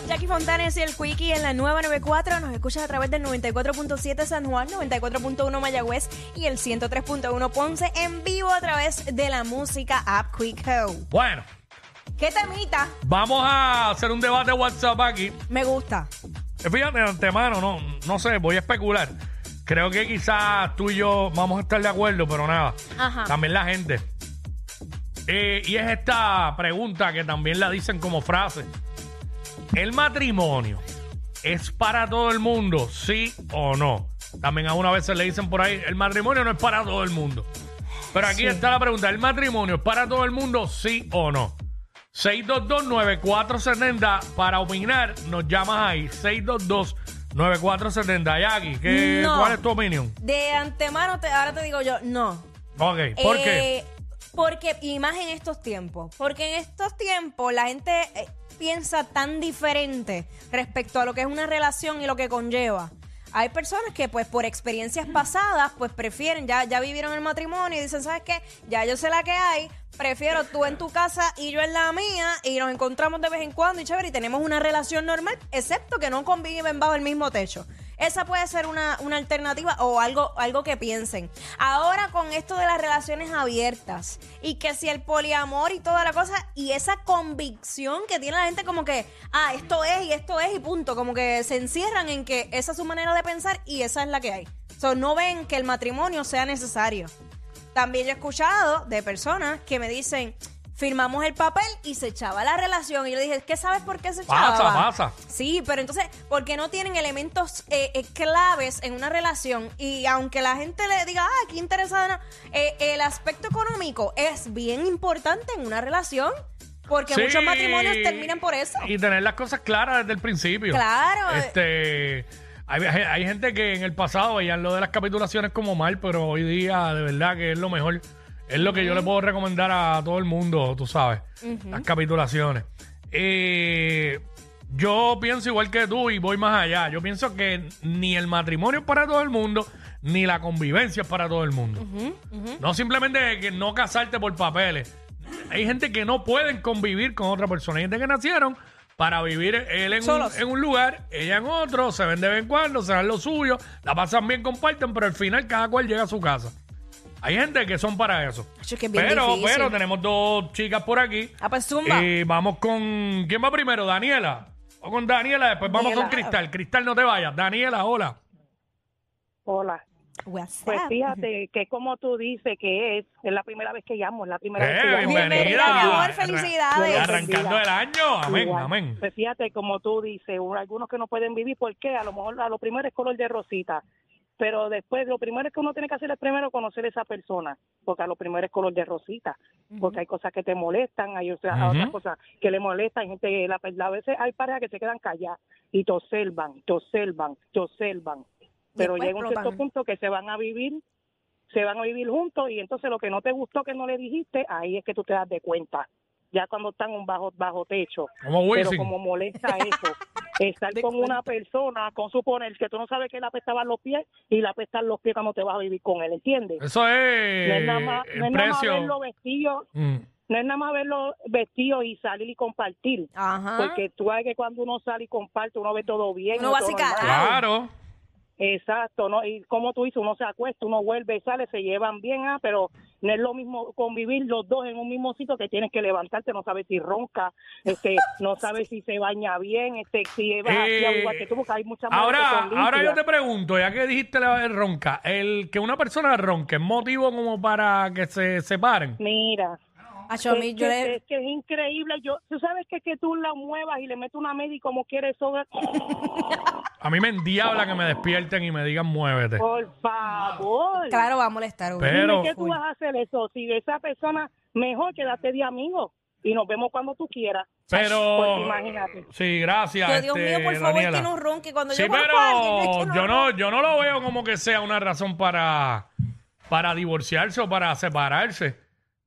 Up, Jackie Fontanes y el Quickie en la nueva 94. Nos escuchas a través del 94.7 San Juan, 94.1 Mayagüez y el 103.1 Ponce en vivo a través de la música App Quico. Bueno, ¿Qué temita? vamos a hacer un debate WhatsApp aquí. Me gusta. Eh, Fíjate, de antemano, no, no sé, voy a especular. Creo que quizás tú y yo vamos a estar de acuerdo, pero nada. Ajá. También la gente. Eh, y es esta pregunta que también la dicen como frase. ¿El matrimonio es para todo el mundo, sí o no? También a una vez se le dicen por ahí, el matrimonio no es para todo el mundo. Pero aquí está la pregunta, ¿el matrimonio es para todo el mundo, sí o no? 622-9470 para opinar, nos llamas ahí, 622-9470. Jackie, ¿qué, No. ¿cuál es tu opinión? De antemano, te- ahora te digo yo, no. Ok, ¿por qué? Eh, Porque, y más en estos tiempos, porque en estos tiempos la gente eh, piensa tan diferente respecto a lo que es una relación y lo que conlleva. Hay personas que pues por experiencias pasadas pues prefieren, ya, ya vivieron el matrimonio y dicen, ¿sabes qué? Ya yo sé la que hay, prefiero tú en tu casa y yo en la mía y nos encontramos de vez en cuando y chévere y tenemos una relación normal, excepto que no conviven bajo el mismo techo. Esa puede ser una, una alternativa o algo, algo que piensen. Ahora con esto de las relaciones abiertas y que si el poliamor y toda la cosa y esa convicción que tiene la gente como que, ah, esto es y esto es y punto, como que se encierran en que esa es su manera de pensar y esa es la que hay. So, no ven que el matrimonio sea necesario. También yo he escuchado de personas que me dicen, firmamos el papel y se echaba la relación. Y yo le dije, ¿qué sabes por qué se echaba? Pasa, pasa. Sí, pero entonces, porque no tienen elementos eh, eh, claves en una relación? Y aunque la gente le diga, ah, qué interesante, no", eh, el aspecto económico es bien importante en una relación. Porque Sí, muchos matrimonios terminan por eso. Y tener las cosas claras desde el principio. Claro. Este. Hay, hay gente que en el pasado veían lo de las capitulaciones como mal, pero hoy día de verdad que es lo mejor. Es lo que yo le puedo recomendar a todo el mundo, tú sabes. Las capitulaciones. Eh, yo pienso igual que tú y voy más allá. Yo pienso que ni el matrimonio es para todo el mundo, ni la convivencia es para todo el mundo. No simplemente que no casarte por papeles. Hay gente que no pueden convivir con otra persona. Hay gente que nacieron para vivir él en un, Solos. en un lugar, ella en otro, se ven de vez en cuando, se dan lo suyo, la pasan bien, comparten, pero al final cada cual llega a su casa. Hay gente que son para eso. Acho, que es bien pero, difícil. pero tenemos dos chicas por aquí. Ah, pues zumba. Y vamos con. ¿Quién va primero? Daniela. O con Daniela, después vamos Daniela. con Cristal. Cristal, no te vayas. Daniela, hola. Hola. Pues fíjate que como tú dices que es, es la primera vez que llamo, es la primera vez que Eh, llamo. bienvenida. Bienvenida, mi amor, felicidades. Arrancando el año. Amén, Igual. amén. Pues fíjate, como tú dices, un- algunos que no pueden vivir, ¿por qué? A lo mejor a lo primero es color de rosita, pero después lo primero es que uno tiene que hacer es primero conocer a esa persona, porque a lo primero es color de rosita, porque hay cosas que te molestan, hay otras, Ujú. otras cosas que le molestan, gente, la, la- a veces hay parejas que se quedan calladas y te observan, te observan, te observan, pero después llega un cierto punto que se van a vivir se van a vivir juntos y entonces lo que no te gustó que no le dijiste, ahí es que tú te das de cuenta. Ya cuando están un bajo bajo techo. Como Pero como molesta eso, estar con cuenta. una persona, con suponer que tú no sabes que le apestaban los pies y le apestan los pies cuando te vas a vivir con él, ¿entiendes? Eso No es es nada más, no es nada más verlo vestido, Mm. no es nada más verlo vestido y salir y compartir. Ajá. Porque tú sabes que cuando uno sale y comparte, uno ve todo bien. Uno va así. Claro. Exacto, ¿no? Y como tú dices, uno se acuesta, uno vuelve, sale, se llevan bien, ah, pero no es lo mismo convivir los dos en un mismo sitio que tienes que levantarte, no sabes si ronca, este, no sabes si se baña bien, este, si así Eh, igual que tú, porque hay muchas Ahora, ahora yo te pregunto, ya que dijiste la de ronca, el que una persona ronque es motivo como para que se separen. Mira, Acho, a mí es, yo que, le- es que es increíble, yo, tú sabes que, que tú la muevas y le metes una media y como quieres eso, A mí me endiabla que me despierten y me digan muévete. por favor. Claro, va a molestar. güey. Pero- Dime que tú vas a hacer eso. Si esa persona, mejor quédate de amigo y nos vemos cuando tú quieras. Pero, Pues imagínate. sí, gracias. Yo, Dios este, mío, por favor, Daniela. que no ronque. Cuando Sí, yo alguien, pero que yo no, yo no lo veo como que sea una razón para, para divorciarse o para separarse.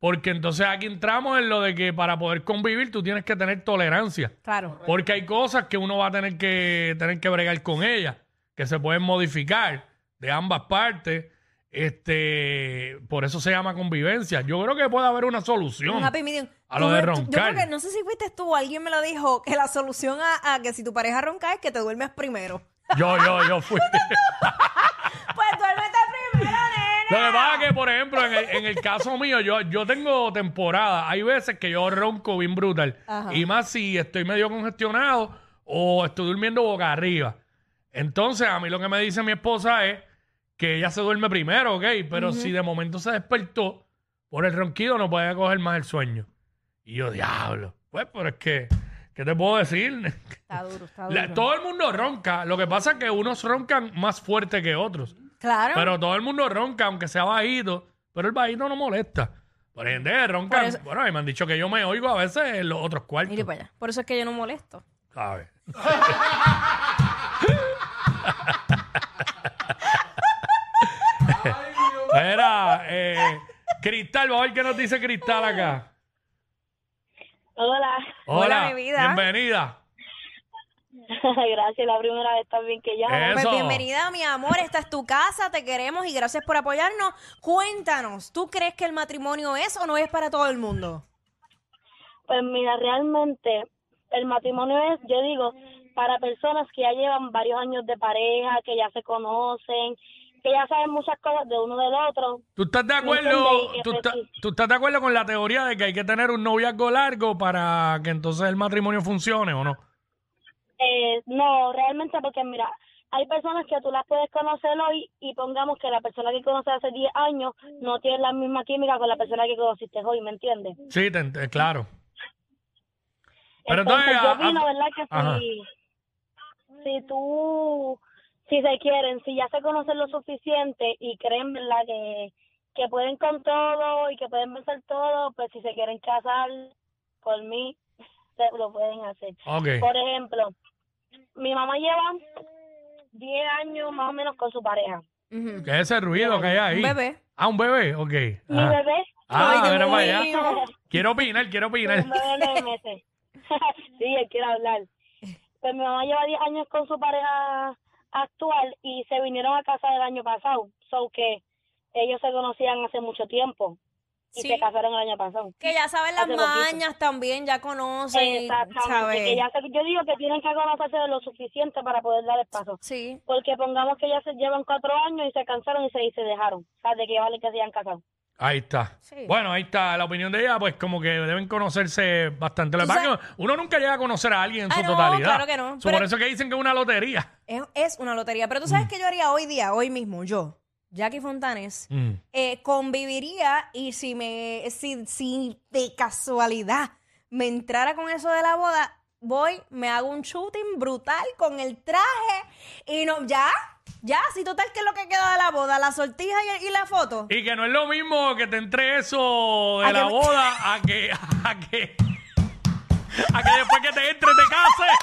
Porque entonces aquí entramos en lo de que para poder convivir tú tienes que tener tolerancia. Claro. Porque hay cosas que uno va a tener que tener que bregar con ellas, que se pueden modificar de ambas partes. Este, por eso se llama convivencia. Yo creo que puede haber una solución. Un happy medium. A lo de roncar. Yo creo que, no sé si fuiste tú alguien me lo dijo, que la solución a, a que si tu pareja ronca es que te duermes primero. Yo, yo, yo fui. Pues duérmete primero, nena. Lo que pasa es que, por ejemplo, en el, en el caso mío, yo, yo tengo temporada. Hay veces que yo ronco bien brutal. Ajá. Y más si estoy medio congestionado o estoy durmiendo boca arriba. Entonces, a mí lo que me dice mi esposa es que ella se duerme primero, ¿ok? Pero si de momento se despertó por el ronquido, no puede coger más el sueño. Y yo, diablo. Pues, pero es que, ¿qué te puedo decir? Está duro, está La- duro. todo el mundo ronca. Lo que pasa es que unos roncan más fuerte que otros. Claro. Pero todo el mundo ronca, aunque sea bajito. Pero el bajito no molesta. Por. Por eso- Bueno, mí me han dicho que yo me oigo a veces en los otros cuartos. Mire para allá. Por eso es que yo no molesto. ¿Sabes? Era, eh, Cristal, vamos a ver qué nos dice Cristal acá. Hola, Hola, Hola, mi vida. bienvenida. gracias, la primera vez también que llamo. Pues bienvenida, mi amor. Esta es tu casa, te queremos y gracias por apoyarnos. Cuéntanos, ¿tú crees que el matrimonio es o no es para todo el mundo? Pues mira, realmente el matrimonio es, yo digo, para personas que ya llevan varios años de pareja, que ya se conocen, que ya saben muchas cosas de uno del otro. ¿Tú estás de ¿Me acuerdo? ¿Tú, tú estás de acuerdo con la teoría de que hay que tener un noviazgo largo para que entonces el matrimonio funcione o no? Eh, no, realmente porque mira, hay personas que tú las puedes conocer hoy y pongamos que la persona que conoces hace 10 años no tiene la misma química con la persona que conociste hoy, ¿me entiendes? Sí, te ent- eh, claro. Pero entonces, yo a- opino, a- ¿verdad? Que Ajá. si, si tú, si se quieren, si ya se conocen lo suficiente y creen, ¿verdad? Que, que pueden con todo y que pueden vencer todo, pues si se quieren casar, por mí, lo pueden hacer. Ok. Por ejemplo, mi mamá lleva 10 años más o menos con su pareja. Ujú. ¿Qué es ese ruido que hay ahí? Un bebé. Ah, un bebé, ok. Mi Ajá. bebé, Ah, Ay, Dios mira para allá. mío. Quiero opinar, quiero opinar. nueve meses. sí, él quiere hablar. Pues mi mamá lleva 10 años con su pareja actual y se vinieron a casa el año pasado. So que ellos se conocían hace mucho tiempo y Sí. se casaron el año pasado. Que ya saben las mañas también, ya conocen, Exactamente. ya se- yo digo que tienen que conocerse de lo suficiente para poder dar el paso. Sí. Porque pongamos que ya se llevan cuatro años y se cansaron y se, y se dejaron. O sea, de que vale que se hayan casado. Ahí está. Sí. Bueno, ahí está la opinión de ella, pues como que deben conocerse bastante. Lo que Tú pasa es sabes- que uno nunca llega a conocer a alguien en Ah, su no, totalidad. claro que no. So, por eso que dicen que es una lotería. Es, es una lotería. Pero tú Mm. sabes que yo haría hoy día, hoy mismo, yo, Jackie Fontanes, Mm. eh, conviviría y si me, si, si de casualidad me entrara con eso de la boda, voy, me hago un shooting brutal con el traje y no, ya, ya, si total que es lo que queda de la boda, la sortija y, y la foto. Y que no es lo mismo que te entre eso de A la que me- boda a que, a que, a que después que te entre te cases.